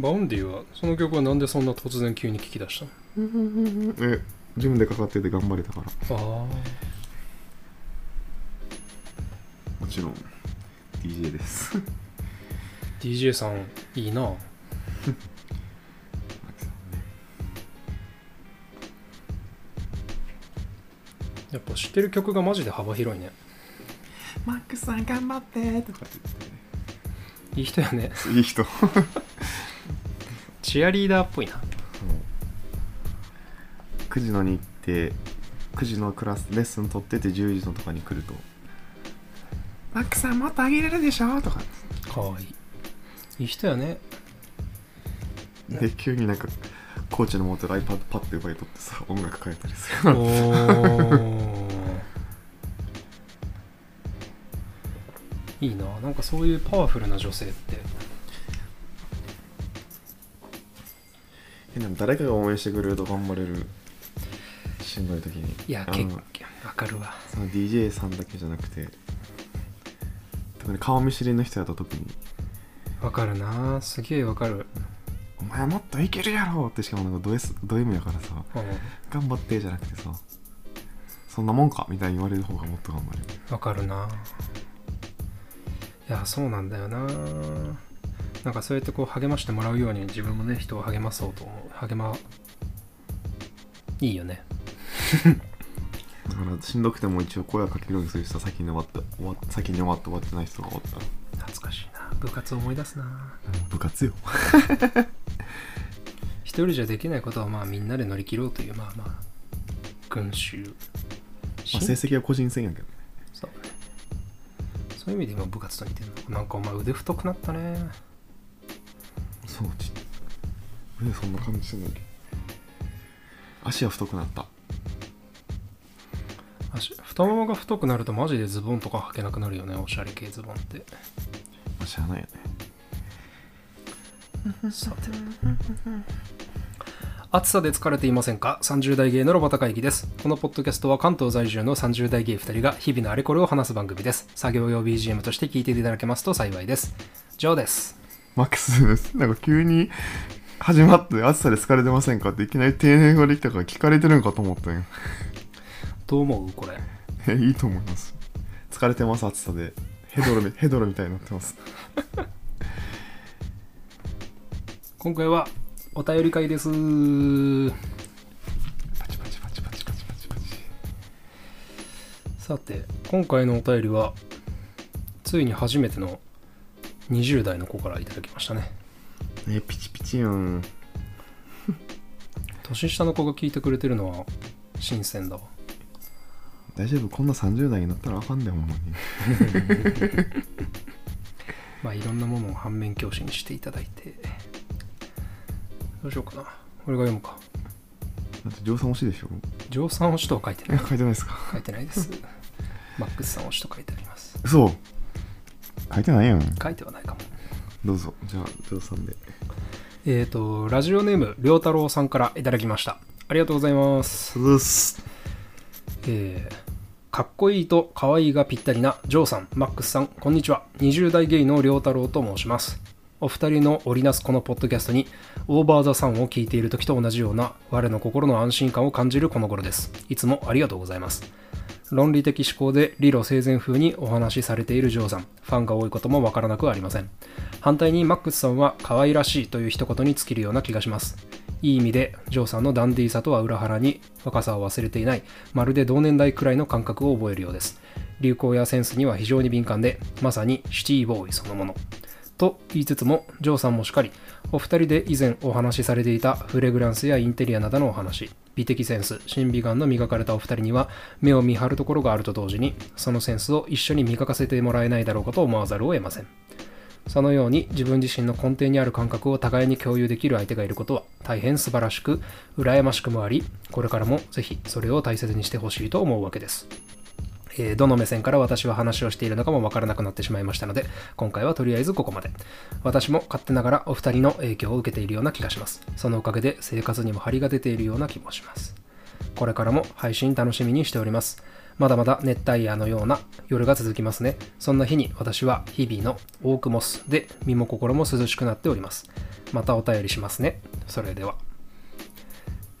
バウンディはその曲はなんでそんな突然急に聴き出したえ自分でかかってて頑張れたから。のあもちろん DJ です。DJ さんいいな。やっぱ知ってる曲がマジで幅広いね。マックスさん頑張ってとかっていい人やね。言っていい人チアリーダーっぽいな。9時のに行って9時のクラスレッスン取ってて10時のとかに来ると「マックさんもっと上げれるでしょ」とか。かわいい。いい人やね。で急になんかコーチの持ってる iPad パッて奪い取ってさ音楽変えたりする。おー。いいな。なんかそういうパワフルな女性ってでも誰かが応援してくれると頑張れるしんどい時に。いやけあのわかるわ。その DJ さんだけじゃなくて特に顔見知りの人やと特に。わかるな。すげえわかる「お前もっといけるやろ!」ってしかもなんかド S ド M やからさ。うん「頑張って」じゃなくてさ「そんなもんか」みたいに言われる方がもっと頑張れる。わかるな。いやそうなんだよななんかそうやってこう励ましてもらうように自分もね人を励まそうと思う。励まいいよね。だからしんどくても一応声をかけるようにする人は先に終わった終わっ先に終わって終わってない人がおった。ら懐かしいな。部活思い出すな。部活よ。一人じゃできないことはまあみんなで乗り切ろうというまあまあ群衆。まあ成績は個人戦やけどね。そう。ねそういう意味で今部活と似てるの。なんかお前腕太くなったねそうち腕そんな感じしてない足は太くなった足太ももが太くなるとマジでズボンとか履けなくなるよねおしゃれ系ズボンってまあしゃあないよねさて 暑さで疲れていませんか ?30 代芸のロバタ会議です。このポッドキャストは関東在住の30代芸2人が日々のあれこれを話す番組です。作業用 BGM として聞いていただけますと幸いです。ジョーです。マックスです。なんか急に始まって暑さで疲れてませんかっていきなり定年ができたから聞かれてるんかと思ったんよ。どう思うこれ？えいいと思います。疲れてます暑さで。ヘドロみ ヘドロみたいになってます。今回はお便り会です。パチパチパチパチパチパチパチ。さて、今回のお便りは、ついに初めての20代の子からいただきましたね。えピチピチやん。年下の子が聞いてくれてるのは新鮮だわ。大丈夫？こんな30代になったらあかんでほんまに。まあいろんなものを反面教師にしていただいて。どうしようかな。俺が読むか。だってジョーさん推しでしょ？乗算推しとは書いてえない。書いてないですか？書いてないです。マックスさん推しと書いてあります。嘘書いてないやん書いてはないかもどうぞじゃあジョーさんでえっ、ー、とラジオネームりょうたろうさんからいただきましたありがとうございますうっすえーかっこいいと可愛いがぴったりなジョーさん、マックスさん、こんにちは。20代ゲイのりょうたろうと申します。お二人の織りなすこのポッドキャストに、オーバーザさんを聞いている時と同じような、我の心の安心感を感じるこの頃です。いつもありがとうございます。論理的思考で理路整然風にお話しされているジョーさん、ファンが多いこともわからなくはありません。反対にマックスさんは可愛らしいという一言に尽きるような気がします。いい意味で、ジョーさんのダンディーさとは裏腹に若さを忘れていない、まるで同年代くらいの感覚を覚えるようです。流行やセンスには非常に敏感で、まさにシティボーイそのもの。と言いつつも、ジョーさんもしっかり、お二人で以前お話しされていたフレグランスやインテリアなどのお話、美的センス、審美眼の磨かれたお二人には目を見張るところがあると同時に、そのセンスを一緒に磨かせてもらえないだろうかと思わざるを得ません。そのように自分自身の根底にある感覚を互いに共有できる相手がいることは大変素晴らしく、羨ましくもあり、これからもぜひそれを大切にしてほしいと思うわけです。えーどの目線から私は話をしているのかもわからなくなってしまいましたので、今回はとりあえずここまで。私も勝手ながらお二人の影響を受けているような気がします。そのおかげで生活にも張りが出ているような気もします。これからも配信楽しみにしております。まだまだ熱帯夜のような夜が続きますね。そんな日に私は日々のオークモスで身も心も涼しくなっております。またお便りしますね。それでは。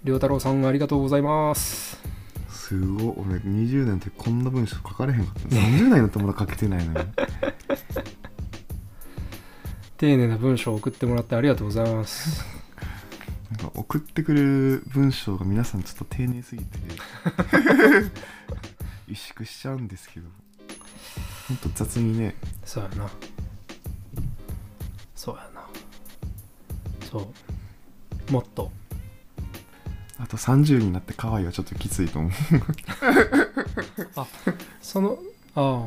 りょうたろうさんありがとうございます。すごい俺20年ってこんな文章書かれへんかった30年になってまだ書けてないのに 丁寧な文章を送ってもらってありがとうございます。なんか送ってくれる文章が皆さんちょっと丁寧すぎて 萎縮しちゃうんですけどほんと雑にねそうやな。そうやな。そう。もっと。あと30になって可愛いはちょっときついと思う。その、あ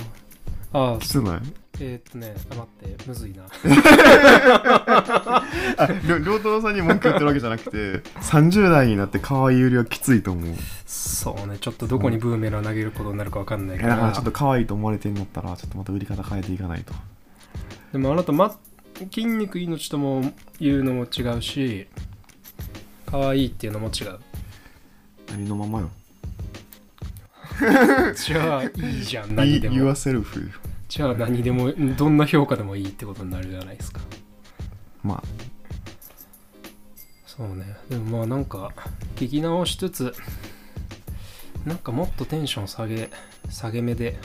あ、ああ、きつない？えー、っとね、あ、待って、むずいな。あ両太郎さんに文句言ってるわけじゃなくて30代になって可愛いよりはきついと思う。いそうね、ちょっとどこにブーメランを投げることになるかわかんないから。ちょっと可愛いと思われてんだったらちょっとまた売り方変えていかないと。でもあなた、ま、筋肉命とも言うのも違うし、可愛いっていうのも違う。何のままよじゃあいいじゃん、何でも。yourself じゃあ何でも、どんな評価でもいいってことになるじゃないですか。まあそうね。でもまあなんか、聞き直しつつ、なんかもっとテンション下げ、下げ目で、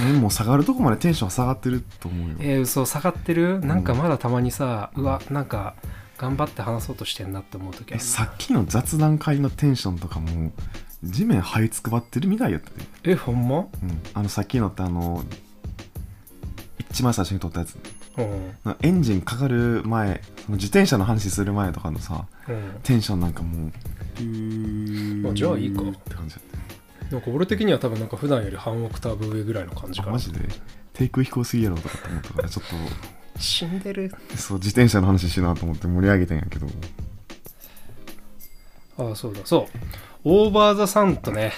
えもう下がるとこまでテンション下がってると思うよえー、嘘下がってる？なんかまだたまにさ、うわ、なんか頑張って話そうとしてんなって思う時ある。えさっきの雑談会のテンションとかも地面這いつくばってるみたいやったで、え、ほんま？うん、あのさっきのってあの一番最初に撮ったやつ。うん。エンジンかかる前その自転車の話する前とかのさうん。テンションなんかもうピューあじゃあいいか。って感じだっなんか俺的には多分なんか普段より半オクターブ上ぐらいの感じかな。たマジで？テイク低すぎやろとかって思ったからちょっ死んでる。とそう自転車の話しなと思って盛り上げてんやけどああ、そうだ。そう。オーバーザサンとね、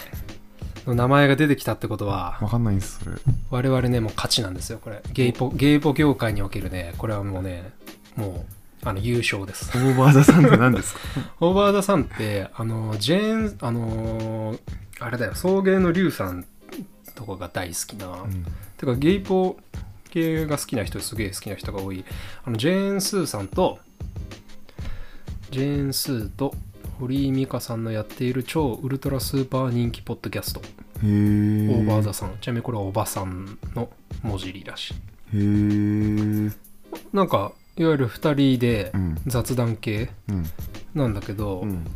の名前が出てきたってことは、わかんないんすそれ我々ね、もう勝ちなんですよ、これ。ゲイポ、ゲイポ業界におけるね、これはもうね、もう、あの、優勝ですオ。ーバーザさんって何ですか？オーバーザさん って、あの、ジェーン、あのーあれだよ、送迎のリュウさんとかが大好きな、うんてかゲイポ系が好きな人すげえ好きな人が多いあのジェーン・スーさんとジェーン・スーと堀井美香さんのやっている超ウルトラスーパー人気ポッドキャスト、オーバーザさん。ちなみにこれはおばさんの文字入りらしい。なんかいわゆる2人でうん。雑談系うん。なんだけど、うん。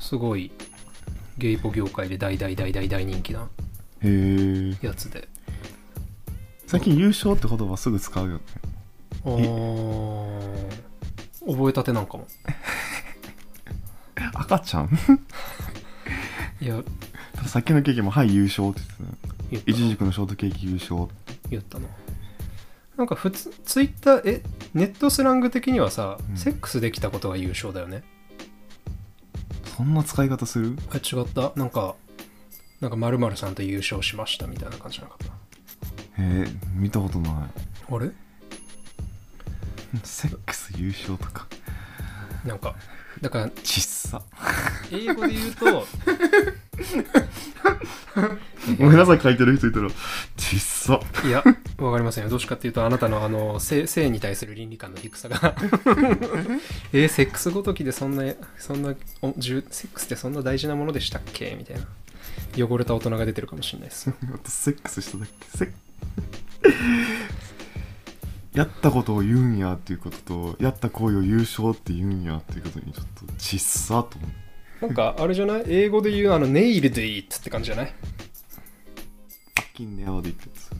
すごいゲイポ業界で大大大大大人気なやつで最近優勝って言葉すぐ使うよね。あー。覚えたてなんかも。赤ちゃん？いや。さっきのケーキも「はい優勝」って言ってた。いちじくのショートケーキ優勝言ったな。なんか普通ツイッターえネットスラング的にはさ、うん。セックスできたことが優勝だよね。そんな使い方する？え違った。なんかなんかさんと優勝しましたみたいな感じじゃなかっえー、見たことない。たあれ？セックス優勝とか。なんかだからちっさ。英語で言うと ごめんなさい書いてる人いたら。ちっさ。いやわかりませんよ。どうしかっていうとあなたのあの性性に対する倫理観の低さが。えーセックスごときでそんなそんなおじゅセックスってそんな大事なものでしたっけ？みたいな汚れた大人が出てるかもしれないです。あとセックスしただけ。セッやったことを言うんやっていうこととやった行為を優勝って言うんやっていうことにちょっとちっさと思う。なんかあれじゃない？英語で言うあのネイルでいいって感じじゃない？金ネアで言ってつ。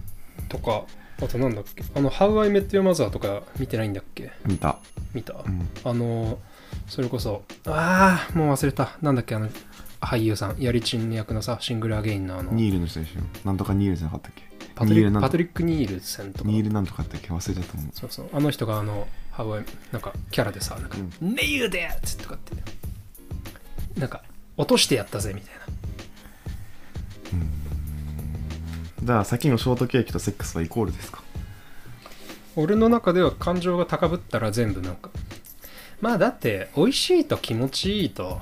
とかあとなんだっけ？あの「How I Met Your Mother」とか見てないんだっけ？見た。見た、うん。あのそれこそああもう忘れた。なんだっけ？あの俳優さんヤリチン役のさシングルアゲインのあのニールの人でしょ？なんとかニールじゃなかったっけ？パトリニールなんパトリック・ニールセンとか。ニールなんとかって忘れちゃったもん。そうそう。あの人があのハワイなんかキャラでさなんかう「ネイルで!」っつってとかって。なんか落としてやったぜみたいな。じゃあさっきのショートケーキとセックスはイコールですか？俺の中では感情が高ぶったら全部なんか。まあだって美味しいと気持ちいいと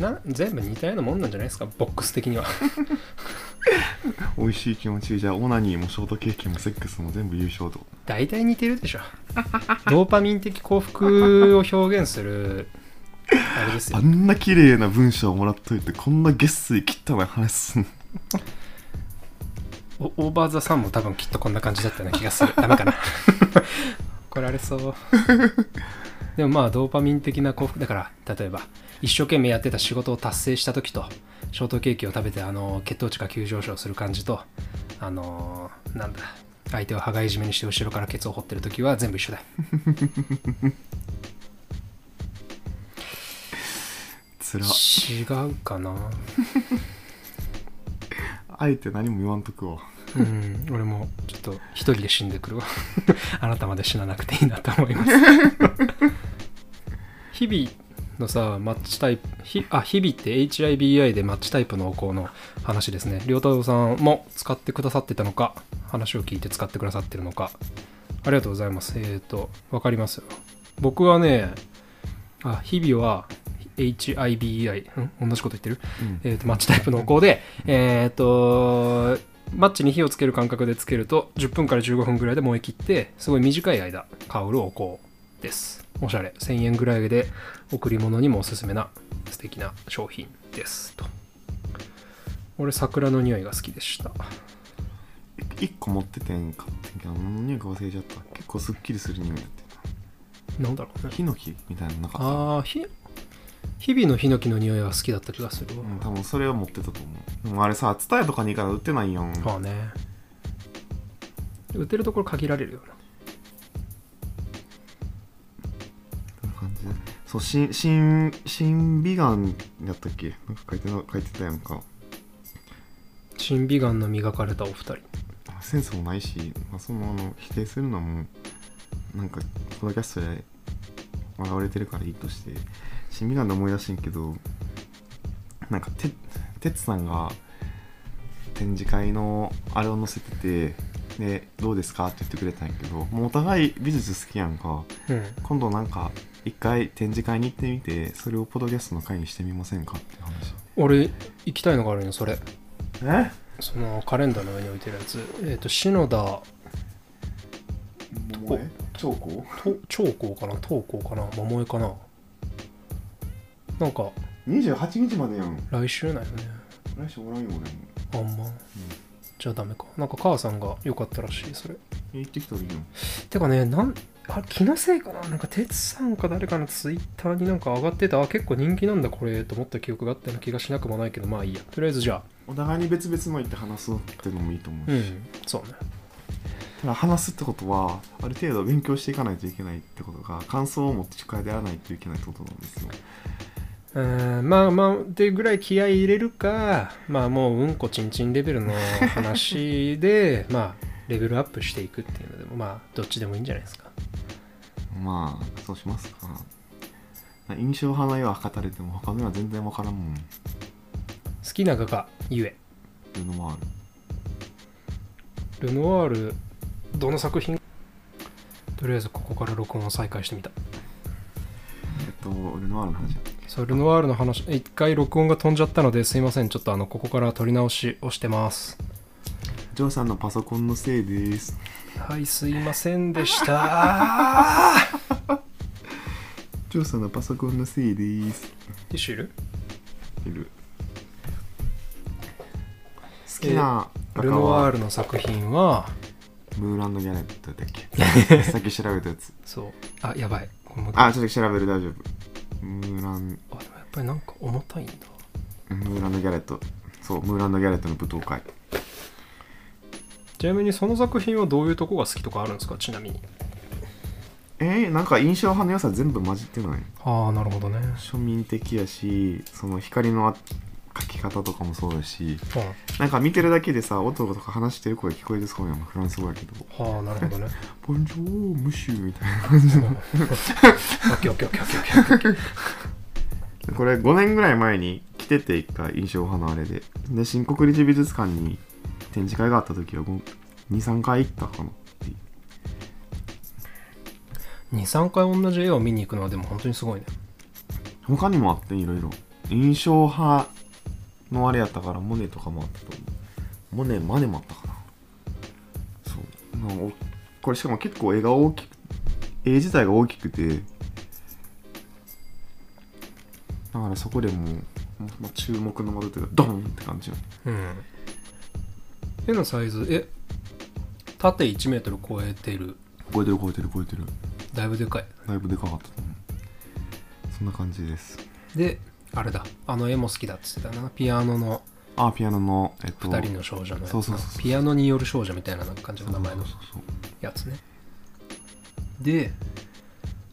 な全部似たようなもんなんじゃないですか？ボックス的には。美味しい気持ち。じゃあオナニーもショートケーキもセックスも全部優勝と。大体似てるでしょ。ドーパミン的幸福を表現するあれですよ。あんな綺麗な文章をもらっといてこんな月水切ったな話すんおオーバーザさんも多分きっとこんな感じだったような気がする。ダメかな。怒られそう。でもまあドーパミン的な幸福だから例えば一生懸命やってた仕事を達成した時とショートケーキを食べてあの血糖値が急上昇する感じとあのなんだ相手を羽交い締めにして後ろからケツを掘ってる時は全部一緒だよ。つら。違うかな。あえて何も言わんとくわ。うん俺もちょっと一人で死んでくるわ。あなたまで死ななくていいなと思います。日々のさマッチタイプひあ日々って HIBI でマッチタイプのお香の話ですね。良太郎さんも使ってくださってたのか話を聞いて使ってくださってるのか。ありがとうございます。えっ、ー、とわかりますよ。僕はねあ日々は HIBI ん？同じこと言ってる？うん。えー、とマッチタイプのお香で、えっ、とマッチに火をつける感覚でつけると10分から15分ぐらいで燃え切ってすごい短い間香るお香ですおしゃれ。1000円ぐらいで贈り物にもおすすめな素敵な商品です。と。俺桜の匂いが好きでした。1個持っててんかってんけど何の匂いか忘れちゃった。結構すっきりする匂いやってなんだろうね。たヒノキみたいなのなかった？ああひ日々のヒノキの匂いは好きだった気がするわ、うん、多分それを持ってたと思う。でもあれさツタヤとかに行かない売ってないやん。ああね。売ってるところ限られるよなそう新新新美顔やったっけ？なんか書いてな書いてたやんか。新美顔の磨かれたお二人。センスもないし、まあ、そのあの否定するのもなんかポッドキャストで笑われてるからいいとして新美顔で思い出してんけどなんかて哲さんが展示会のあれを載せててでどうですか？って言ってくれたんやけどもうお互い美術好きやんか。うん。今度なんか一回展示会に行ってみてそれをポッドキャストの会にしてみませんかって話。俺行きたいのがあるよそれ。え？そのカレンダーの上に置いてるやつ。えっ、と篠田桃江？長江？と長江かな？東江かな？桃江かな？なんか28日までやん。来週なんよね。来週おらんよ俺も。あんま、じゃあダメか。なんか母さんが良かったらしいそれ。え行ってきたらいいよてかねなんあ気のせいかな？なんか哲さんか誰かのツイッターになんか上がってたあ結構人気なんだこれと思った記憶があったような気がしなくもないけどまあいいや。とりあえずじゃお互いに別々の行って話すっていうのもいいと思うし、あうんそうね。ただ話すってことはある程度勉強していかないといけないってことが感想を持って近いでやらないといけないってことなんですよ。うんまあまあってぐらい気合い入れるかまあもううんこちんちんレベルの話で まあレベルアップしていくっていうのでもまあどっちでもいいんじゃないですか。まあそうしますか。印象派の絵は語れても他の絵は全然わからんもん。好きな画家ゆえ。ルノワール。ルノワールどの作品？とりあえずここから録音を再開してみた。えっとルノワールの話そうルノワールの話。一回録音が飛んじゃったのですいません。ちょっとあのここから撮り直しをしてますジョーさんのパソコンのせいです。はいすいませんでした。ジョーさんのパソコンのせいです。ティッシュいる？いる。好きなルノワーはルの作品は？ムーランド・ギャレットだっけ？さっき調べたやつ。そう。あやばい。あちょっと調べる大丈夫。ムーランあでもやっぱりなんか重たいんだ。ムーランド・ギャレット。そうムーランド・ギャレットの舞踏会ちなみにその作品はどういうとこが好きとかあるんですか？ちなみに。えー、なんか印象派の良さ全部混じってない。ああなるほどね。庶民的やしその光のあ描き方とかもそうだしうなんか見てるだけでさ音とか話してる声聞こえてそうやんフランス語やけど。んはあなるほどね「ボンジョームシュー」みたいな感じの。これ5年ぐらい前に来てて一回印象派のあれで。で新国立美術館に展示会があった時は23回行ったかな？っていう23回同じ絵を見に行くのはでも本当にすごいね。他にもあっていろいろ印象派のあれやったからモネとかもあったと思モネマネもあったかな。そう。まあおこれしかも結構絵が大きく絵自体が大きくてだからそこでもう、まあ、注目の的というかドーンって感じようん絵のサイズえ縦1メートル超えてる。超えてる超えてる超えてる。だいぶでかい。だいぶでかかったうそんな感じです。であれだ。あの絵も好きだっつってたな。ピアノの。あピアノのえっと2人の少女のやつそうそうそうそう。ピアノによる少女みたいななんか感じの名前のそうそうそう。やつね。で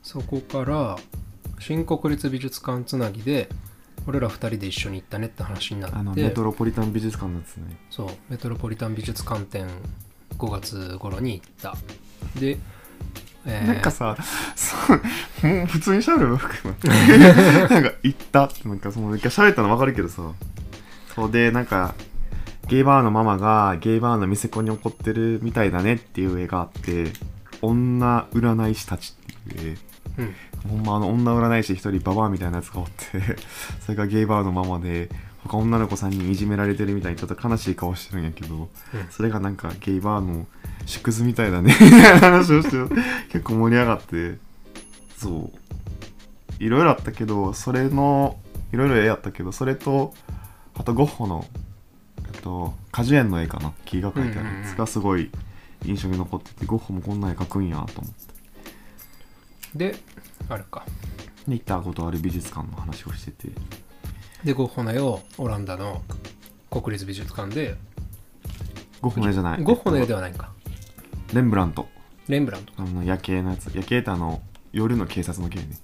そこから新国立美術館つなぎで俺ら2人で一緒に行ったねって話になって。あのメトロポリタン美術館のやつね。そうメトロポリタン美術館展5月頃に行った。で、えー。なんかさ、そうもう普通に喋ればよくないなんか、行った？なんかその、一回喋ったの分かるけどさ、そうで、なんか、ゲイバーのママがゲイバーの店子に怒ってるみたいだねっていう絵があって、女占い師たちっていう絵。うん。ほんまあの女占い師一人ババアみたいなやつがおって それがゲイバーのママで他女の子さんにいじめられてるみたいにちょっと悲しい顔してるんやけど、うん。それがなんかゲイバーの縮図みたいだねみたいな話をして結構盛り上がってそう。いろいろあったけどそれのいろいろ絵やったけどそれとあとゴッホのえっと果樹園の絵かな木が描いてあるやつがすごい印象に残っててゴッホもこんな絵描くんやと思ってであれか。で行ったことある美術館の話をしてて。でゴッホの絵をオランダの国立美術館で。ゴッホの絵じゃない。ゴッホの絵えっとではないんか。レンブラント。レンブラントあの夜景のやつ。夜景ってあの夜の警察の景ね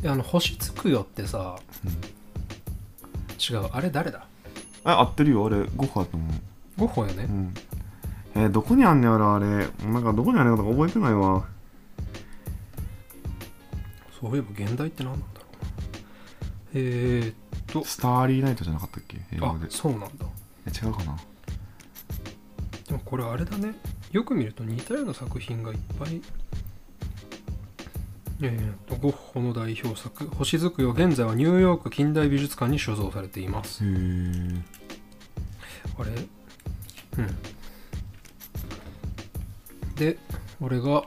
であの星つくよってさ、うん。違うあれ誰だ？あ合ってるよ。俺ゴッホだと思う。ゴッホよね、うんえーどこにあんねやろあれ。なんかどこにあるのか覚えてないわ。そういえば現代って何なんだろう。えー、っと。スターリーナイトじゃなかったっけ？英あ語で。そうなんだ。え違うかな？でもこれあれだね。よく見ると似たような作品がいっぱい。えー、とゴッホの代表作「星づくよ」現在はニューヨーク近代美術館に所蔵されています。あれ？うんで俺が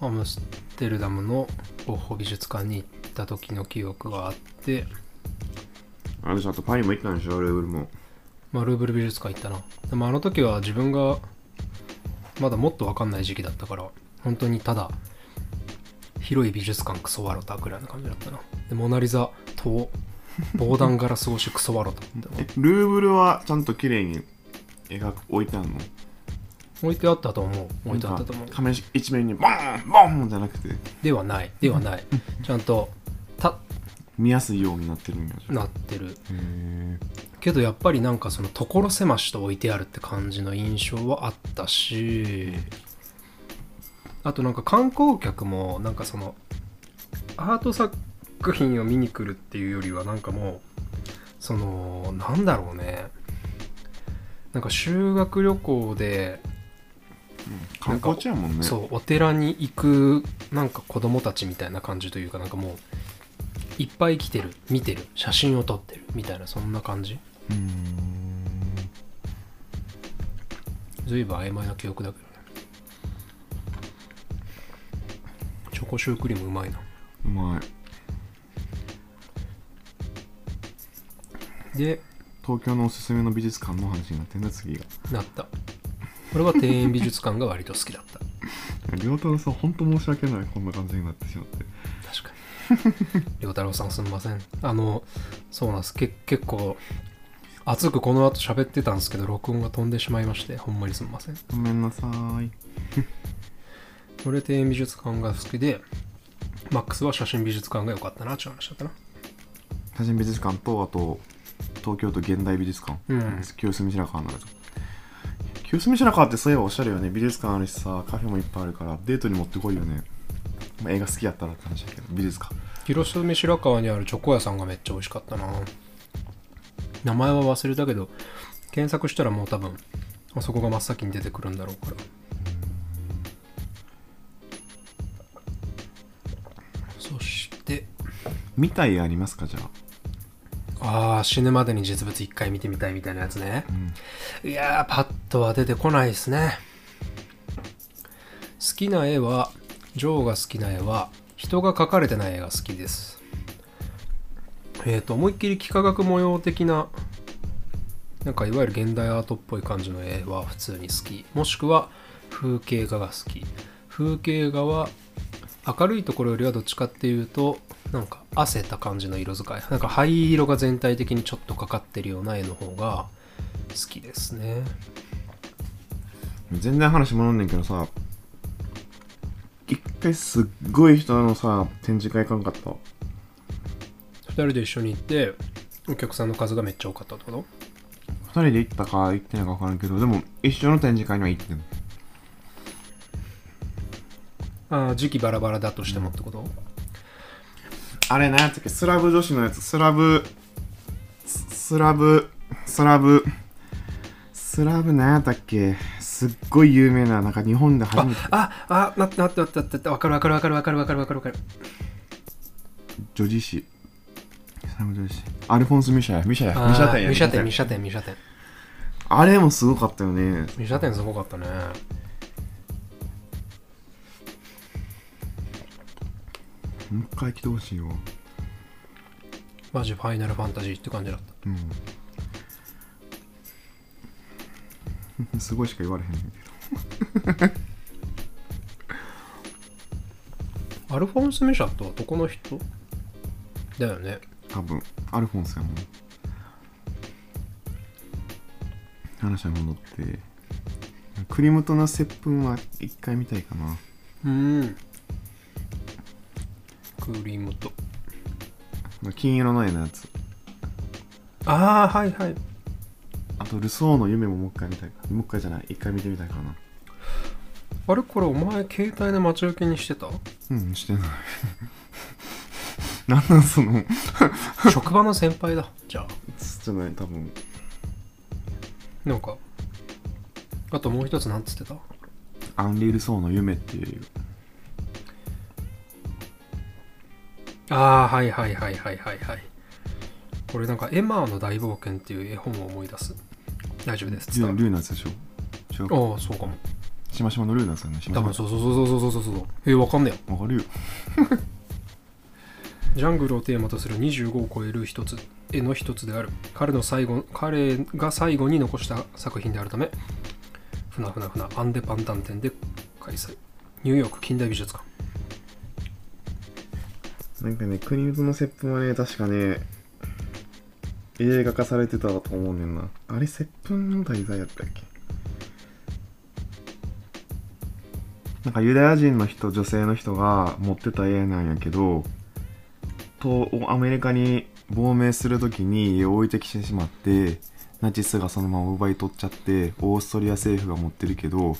アムステルダムのゴッホ美術館に行った時の記憶があって、あれじゃあとパリも行ったんでしょ？ルーブルも。まあ、ルーブル美術館行ったな。でもあの時は自分がまだもっと分かんない時期だったから本当にただ広い美術館クソワロタぐらいな感じだったな。でモナリザと防弾ガラス越しクソワロタルーブルはちゃんと綺麗に絵が置いてあるの？置いてあったと思う。置いてあったと思う。なんか紙一面にボーンボーンじゃなくて。ではない。ではない。ちゃんとた見やすいようになってるんや。なってる。けどやっぱりなんかその所狭しと置いてあるって感じの印象はあったしあとなんか観光客もなんかそのアート作品を見に来るっていうよりはなんかもうそのなんだろうね。なんか修学旅行で観光地やもんね。そうお寺に行くなんか子供たちみたいな感じというかなんかもういっぱい来てる見てる写真を撮ってるみたいなそんな感じ。ん。ずいぶん曖昧な記憶だけどね。チョコシュークリームうまいな。うまい。で東京のおすすめの美術館の話になってんだ次が。なった俺は庭園美術館が割と好きだった。亮太郎さん本当申し訳ないこんな感じになってしまって。確かに。良太郎さんすみません。あのそうなんです。け結構熱くこの後喋ってたんですけど録音が飛んでしまいましてほんまにすみません。ごめんなさい。俺庭園美術館が好きでマックスは写真美術館が良かったなっていう話だったな。写真美術館とあと東京都現代美術館、うん。清澄白河ならと清澄白河ってそういえばおしゃれよね。美術館あるしさカフェもいっぱいあるからデートに持ってこいよね、まあ、映画好きやったらって話だけど美術館。広澄白河にあるチョコ屋さんがめっちゃ美味しかったな。名前は忘れたけど検索したらもう多分あそこが真っ先に出てくるんだろうから。そして見たいありますかじゃあ？ああ死ぬまでに実物一回見てみたいみたいなやつね。うん。いやーパッとは出てこないですね。好きな絵はジョーが好きな絵は人が描かれてない絵が好きです。えっ、と思いっきり幾何学模様的ななんかいわゆる現代アートっぽい感じの絵は普通に好き。もしくは風景画が好き。風景画は明るいところよりはどっちかっていうとなんか汗た感じの色使い。なんか灰色が全体的にちょっとかかってるような絵の方が好きですね。全然話戻んねんけどさ一回すっごい人のさ展示会行かんかった？2人で一緒に行ってお客さんの数がめっちゃ多かったってこと？二人で行ったか行ってないか分からんけどでも一緒の展示会には行ってんああ時期バラバラだとしてもってこと、あれ何やったっけ？スラブ女子のやつ。スラブススラブスラブ。スラブ何やったっけ？すっごい有名ななんか日本で初めて。ああ待って待って待って待ってわかるわかるわかるわかるわかるわかるわかる。女子。誌スラブ女子。アルフォンス・ミシャや。ミシャや。あミシャ店や。ーミシャ店ミシャ店ミシャ店あれもすごかったよね。ミシャ店すごかったねもう一回来てほしいよマジファイナルファンタジーって感じだった。うん。すごいしか言われへんねんけど。アルフォンス・ミシャって男の人？だよね。多分。アルフォンスやもん。話は戻って。クリムトの接吻は一回見たいかな。うんクリームと金色の絵のやつ。ああはいはい。あとルソーの夢ももう一回見たい。かもう一回じゃない。一回見てみたいかな。あれこれお前携帯で待ち受けにしてた？うんしてない。なんなんその？職場の先輩だ。じゃあ。じゃない多分。なんかあともう一つなんつってた？アンリルソーの夢っていうああはいはいはいはいはいはい。これなんかエマーの大冒険っていう絵本を思い出す。大丈夫です。ル伝わるールーナーズでしょ？違うか。ああそうかも。しましまのルーナーズだよね。しましま多分そうそうそうそうそうそう。そうえー、わかんねえよ。わかるよ。ジャングルをテーマとする25を超える一つ絵の一つである。彼の最後彼が最後に残した作品であるためふなふなふなアンデパンタン展で開催。ニューヨーク近代美術館なんかね、クリムトの接吻はね、確かね、映画化されてたと思うねんな。あれ、接吻の題材やったっけ？なんかユダヤ人の人、女性の人が持ってた絵なんやけど、と、アメリカに亡命するときに絵を置いてきてしまって、ナチスがそのまま奪い取っちゃって、オーストリア政府が持ってるけど、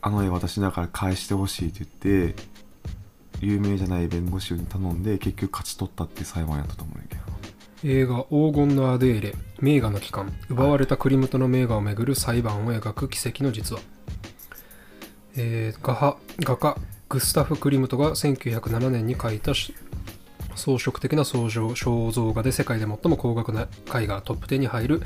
あの絵私だから返してほしいって言って、有名じゃない弁護士に頼んで結局勝ち取ったっていう裁判やったと思うんやけど。映画「黄金のアデーレ。名画の帰還。奪われたクリムトの名画をめぐる裁判を描く奇跡の実話」えー画派画家グスタフ・クリムトが1907年に描いた装飾的な肖像肖像画で世界で最も高額な絵画トップ10に入る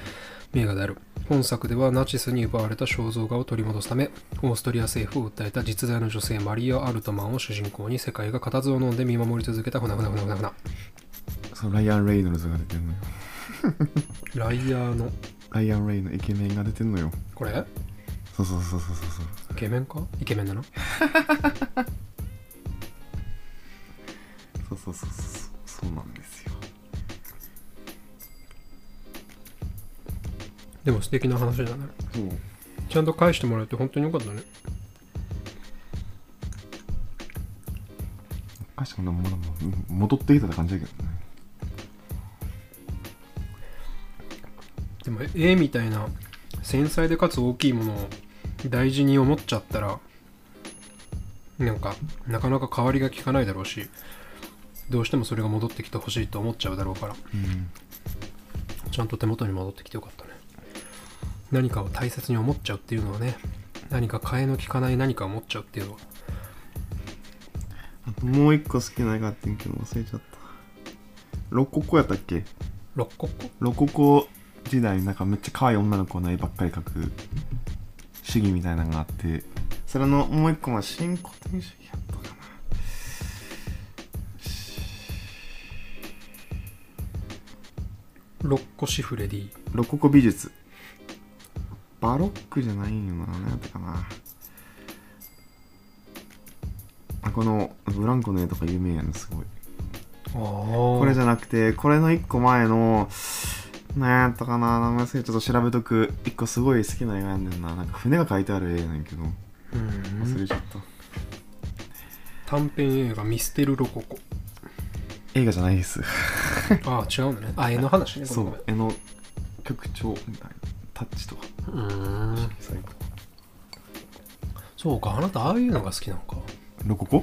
名画である。本作ではナチスに奪われた肖像画を取り戻すためオーストリア政府を訴えた実在の女性マリア・アルトマンを主人公に世界が固唾を飲んで見守り続けた。ふなふなふなふなふな。そうライアン・レイノルズが出てんのよ。ライアーの。ライアン・レイのイケメンが出てんのよ。これ？そうそうそうそうそうそう。イケメンか？イケメンなの？そうそうそうそう。そうなんですでも素敵な話だね。そうちゃんと返してもらえて本当によかったね。確かにまだまだ戻ってきたって感じだけどね。でも絵みたいな繊細でかつ大きいものを大事に思っちゃったらなんかなかなか代わりが効かないだろうしどうしてもそれが戻ってきてほしいと思っちゃうだろうからうん。ちゃんと手元に戻ってきてよかったね何かを大切に思っちゃうっていうのはね何か替えの利かない何かを持っちゃうっていうのは。あともう一個好きな絵があってんけど忘れちゃった。ロココやったっけ？ロッココロココ時代なんかめっちゃ可愛い女の子の絵ばっかり描く主義みたいなのがあってそれのもう一個は新古典主義やったかな。ロッコシフレディ。ロココ美術バロックじゃないんよな何やったかな。あこのブランコの絵とか有名やねすごい。これじゃなくてこれの一個前の何やったかな名前忘れちょっと調べとく。一個すごい好きな絵があんねんな。なんか船が描いてある絵やねんけど。うん。忘れちゃった、短編映画ミステルロココ。映画じゃないです。ああ違うのね。あ絵の話ねそう絵の曲調みたいなタッチとか。そうかあなたああいうのが好きなのか。ロココ？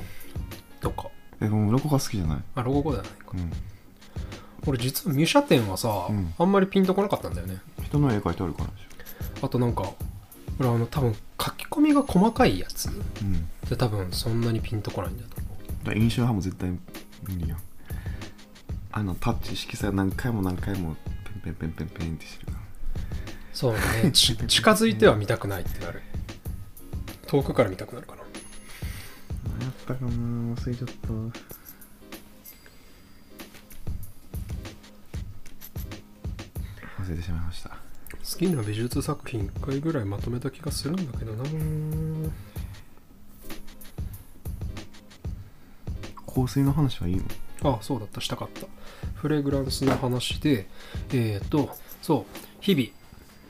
とか。えもうロココが好きじゃない？あロココではないか。うん。俺実はミュシャ展はさ、うん。あんまりピンとこなかったんだよね。人の絵描いてあるからでしあとなんか俺あの多分書き込みが細かいやつ。ょうん。で多分そんなにピンとこないんだと思う。だ印象派も絶対無理やん。あのタッチ色彩何回も何回もペンペンペンペンペンってしてるそうね。ち近づいては見たくないってなる。遠くから見たくなるかな。何やったかな忘れちゃった。忘れてしまいました。好きな美術作品1回ぐらいまとめた気がするんだけどな。香水の話はいいの？あそうだった。したかった。フレグランスの話でえっ、とそう。日々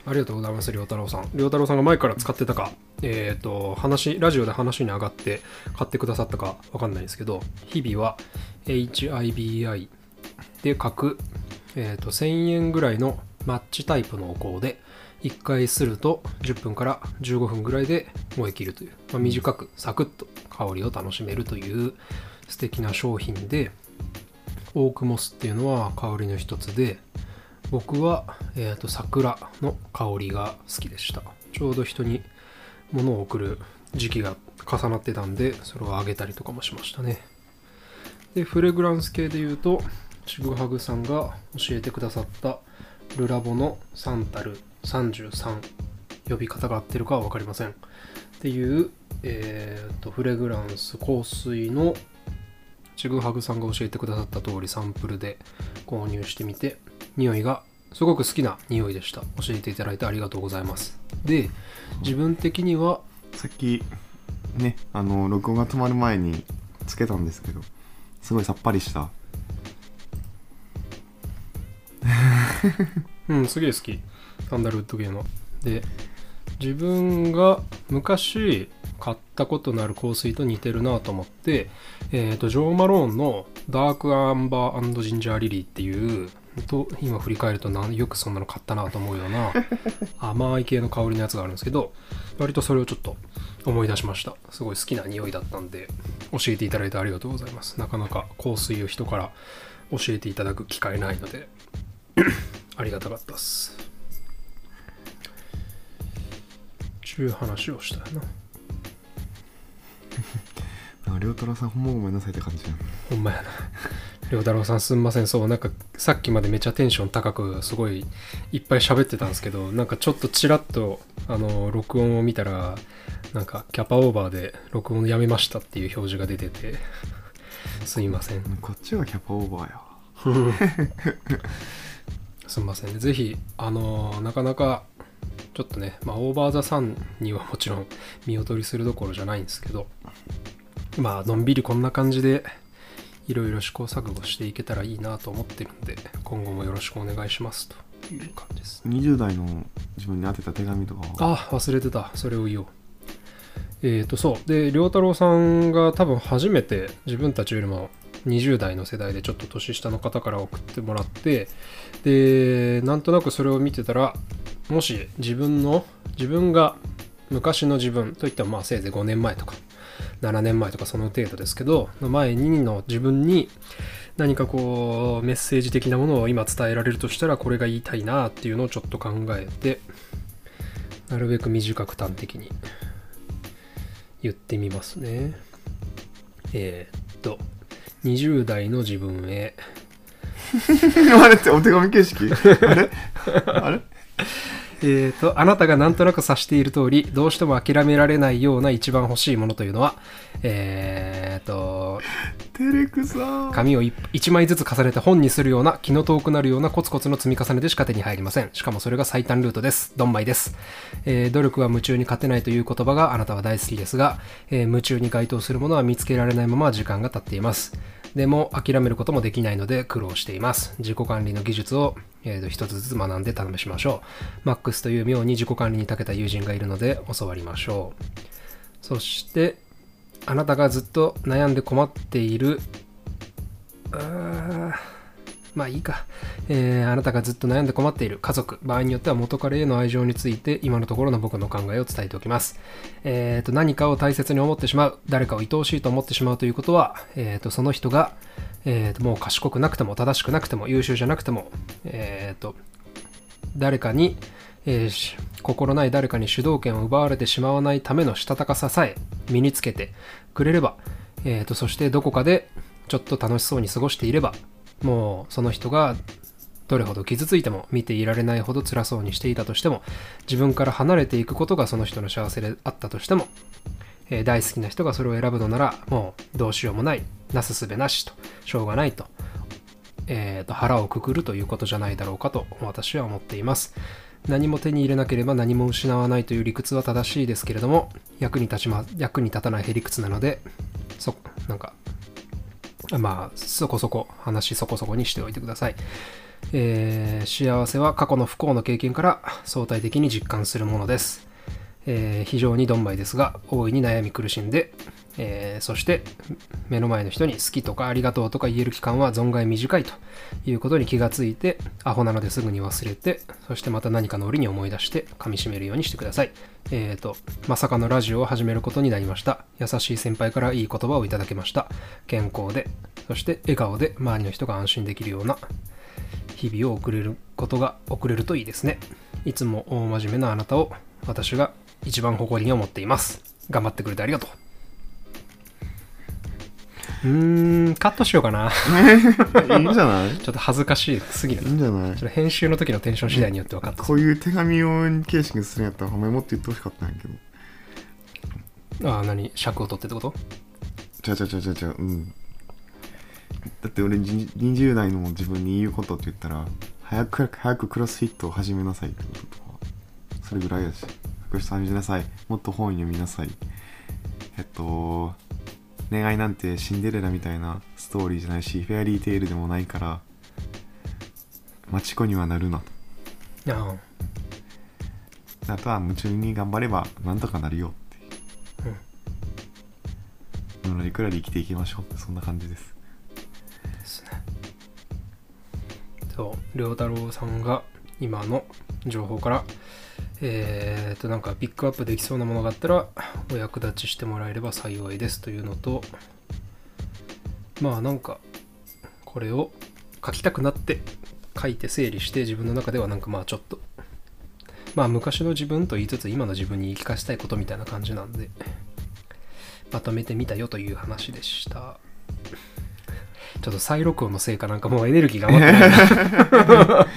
ありがとうございます良太郎さん。良太郎さんが前から使ってたかえっ、と話ラジオで話に上がって買ってくださったかわかんないですけど日々は HIBI で書く、えー、と1000円ぐらいのマッチタイプのお香で1回すると10分から15分ぐらいで燃え切るという、まあ、短くサクッと香りを楽しめるという素敵な商品でオークモスっていうのは香りの一つで僕は、えー、と桜の香りが好きでした。ちょうど人に物を送る時期が重なってたんでそれをあげたりとかもしましたね。でフレグランス系で言うとちぐはぐさんが教えてくださったルラボのサンタル33呼び方が合ってるかは分かりません。っていう、えー、とフレグランス香水のちぐはぐさんが教えてくださった通りサンプルで購入してみて匂いがすごく好きな匂いでした。教えていただいてありがとうございます。で自分的にはさっきねあの録音が止まる前につけたんですけどすごいさっぱりした。うんすげえ好き。サンダルウッド系の。で自分が昔買ったことのある香水と似てるなと思って、えー、とジョー・マローンのダークアンバージンジャーリリーっていうと今振り返るとなんよくそんなの買ったなと思うような 甘い系の香りのやつがあるんですけど割とそれをちょっと思い出しました。すごい好きな匂いだったんで教えていただいてありがとうございます。なかなか香水を人から教えていただく機会ないので ありがたかったっす。ちゅう話をしたよな。なんか亮太郎さんほんまごめんなさいって感じやん。ほんまやな良太郎さんすんません。そう。なんかさっきまでめっちゃテンション高くすごいいっぱい喋ってたんですけどなんかちょっとちらっとあの録音を見たらなんかキャパオーバーで録音やめましたっていう表示が出てて。すいませんこっちはキャパオーバーやわすんませんね。ぜひあのなかなかちょっとね、まあ、オーバーザさんにはもちろん見劣りするどころじゃないんですけど。まあのんびりこんな感じでいろいろ試行錯誤していけたらいいなと思ってるんで今後もよろしくお願いしますと。いう感じです。20代の自分に宛てた手紙とかは？あ忘れてた。それを言おう。えっ、とそう。で良太郎さんが多分初めて自分たちよりも20代の世代でちょっと年下の方から送ってもらってでなんとなくそれを見てたらもし自分の自分が昔の自分といってもまあせいぜい5年前とか7年前とかその程度ですけどの前にの自分に何かこうメッセージ的なものを今伝えられるとしたらこれが言いたいなっていうのをちょっと考えてなるべく短く端的に言ってみますね。えーっと、20代の自分へ、あれってお手紙形式？あれ？あれ？えーと、あなたがなんとなく察している通り、どうしても諦められないような一番欲しいものというのは、えーと、照れくさー。紙を1枚ずつ重ねて本にするような気の遠くなるようなコツコツの積み重ねでしか手に入りません。しかもそれが最短ルートです。ドンマイです、えー努力は夢中に勝てないという言葉があなたは大好きですが、えー夢中に該当するものは見つけられないまま時間が経っていますでも諦めることもできないので苦労しています。自己管理の技術を、えーと一つずつ学んで試しましょう。マックスという妙に自己管理に長けた友人がいるので教わりましょう。そしてあなたがずっと悩んで困っているうーまあいいか、えーあなたがずっと悩んで困っている。家族。場合によっては元彼への愛情について今のところの僕の考えを伝えておきます、えーと何かを大切に思ってしまう。誰かを愛おしいと思ってしまうということは、えーとその人が、えーともう賢くなくても正しくなくても優秀じゃなくても、えーと誰かに、えー心ない誰かに主導権を奪われてしまわないためのしたたかささえ身につけてくれれば、えーとそしてどこかでちょっと楽しそうに過ごしていればもうその人がどれほど傷ついても見ていられないほど辛そうにしていたとしても自分から離れていくことがその人の幸せであったとしても、えー大好きな人がそれを選ぶのならもうどうしようもないなすすべなしとしょうがないと,、えーと腹をくくるということじゃないだろうかと私は思っています。何も手に入れなければ何も失わないという理屈は正しいですけれども役に立ちま役に立たないへ理屈なのでそなんかまあそこそこ話そこそこにしておいてください、えー幸せは過去の不幸の経験から相対的に実感するものです、えー非常にどんまいですが大いに悩み苦しんで、えーそして目の前の人に好きとかありがとうとか言える期間は存外短いということに気がついてアホなのですぐに忘れてそしてまた何かの折に思い出して噛み締めるようにしてください。えーとまさかのラジオを始めることになりました。優しい先輩からいい言葉をいただけました。健康でそして笑顔で周りの人が安心できるような日々を送れることが送れるといいですね。いつも大真面目なあなたを私が一番誇りに思っています。頑張ってくれてありがとう。うーんカットしようかな。いいんじゃない？いちょっと恥ずかしいすぎるいんじゃない？ちょっと編集の時のテンション次第によってはカットすこういう手紙を形式にするんやったらメモって言ってほしかったんやけど。るああ何？尺を取ってってこと？ちゃうちゃうちゃうちゃう。ちゃううん。だって俺じ20代の自分に言うことって言ったら早く早くクロスフィットを始めなさいってこととかそれぐらいだし福祉さん始めなさい。もっと本読みなさい。えっと恋愛なんてシンデレラみたいなストーリーじゃないしフェアリーテイルでもないからマチコにはなるなと。ああ。とは夢中に頑張ればなんとかなるよって。いうのらいくらで生きていきましょうってそんな感じです。あですね。そう良太郎さんが今の情報からえー、となんかピックアップできそうなものがあったらお役立ちしてもらえれば幸いですというのとまあなんかこれを書きたくなって書いて整理して自分の中ではなんかまあちょっとまあ昔の自分と言いつつ今の自分に言い聞かせたいことみたいな感じなんでまとめてみたよという話でした。ちょっと再録音のせいかなんかもうエネルギーが余ってないな。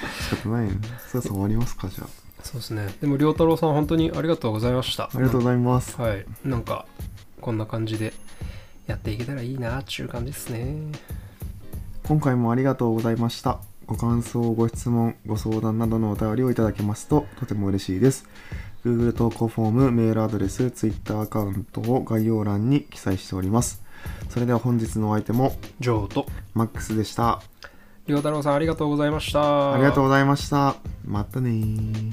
仕方ないね。そろそろ終わりますかじゃあ。そうですね。でも良太郎さん本当にありがとうございました。ありがとうございます。はい。なんかこんな感じでやっていけたらいいなっていう感じですね。今回もありがとうございました。ご感想ご質問ご相談などのお便りをいただけますととても嬉しいです。Google 投稿フォームメールアドレス Twitter アカウントを概要欄に記載しておりますそれでは本日のお相手もジョーとマックスでした良太郎さんありがとうございました。ありがとうございました。またねー。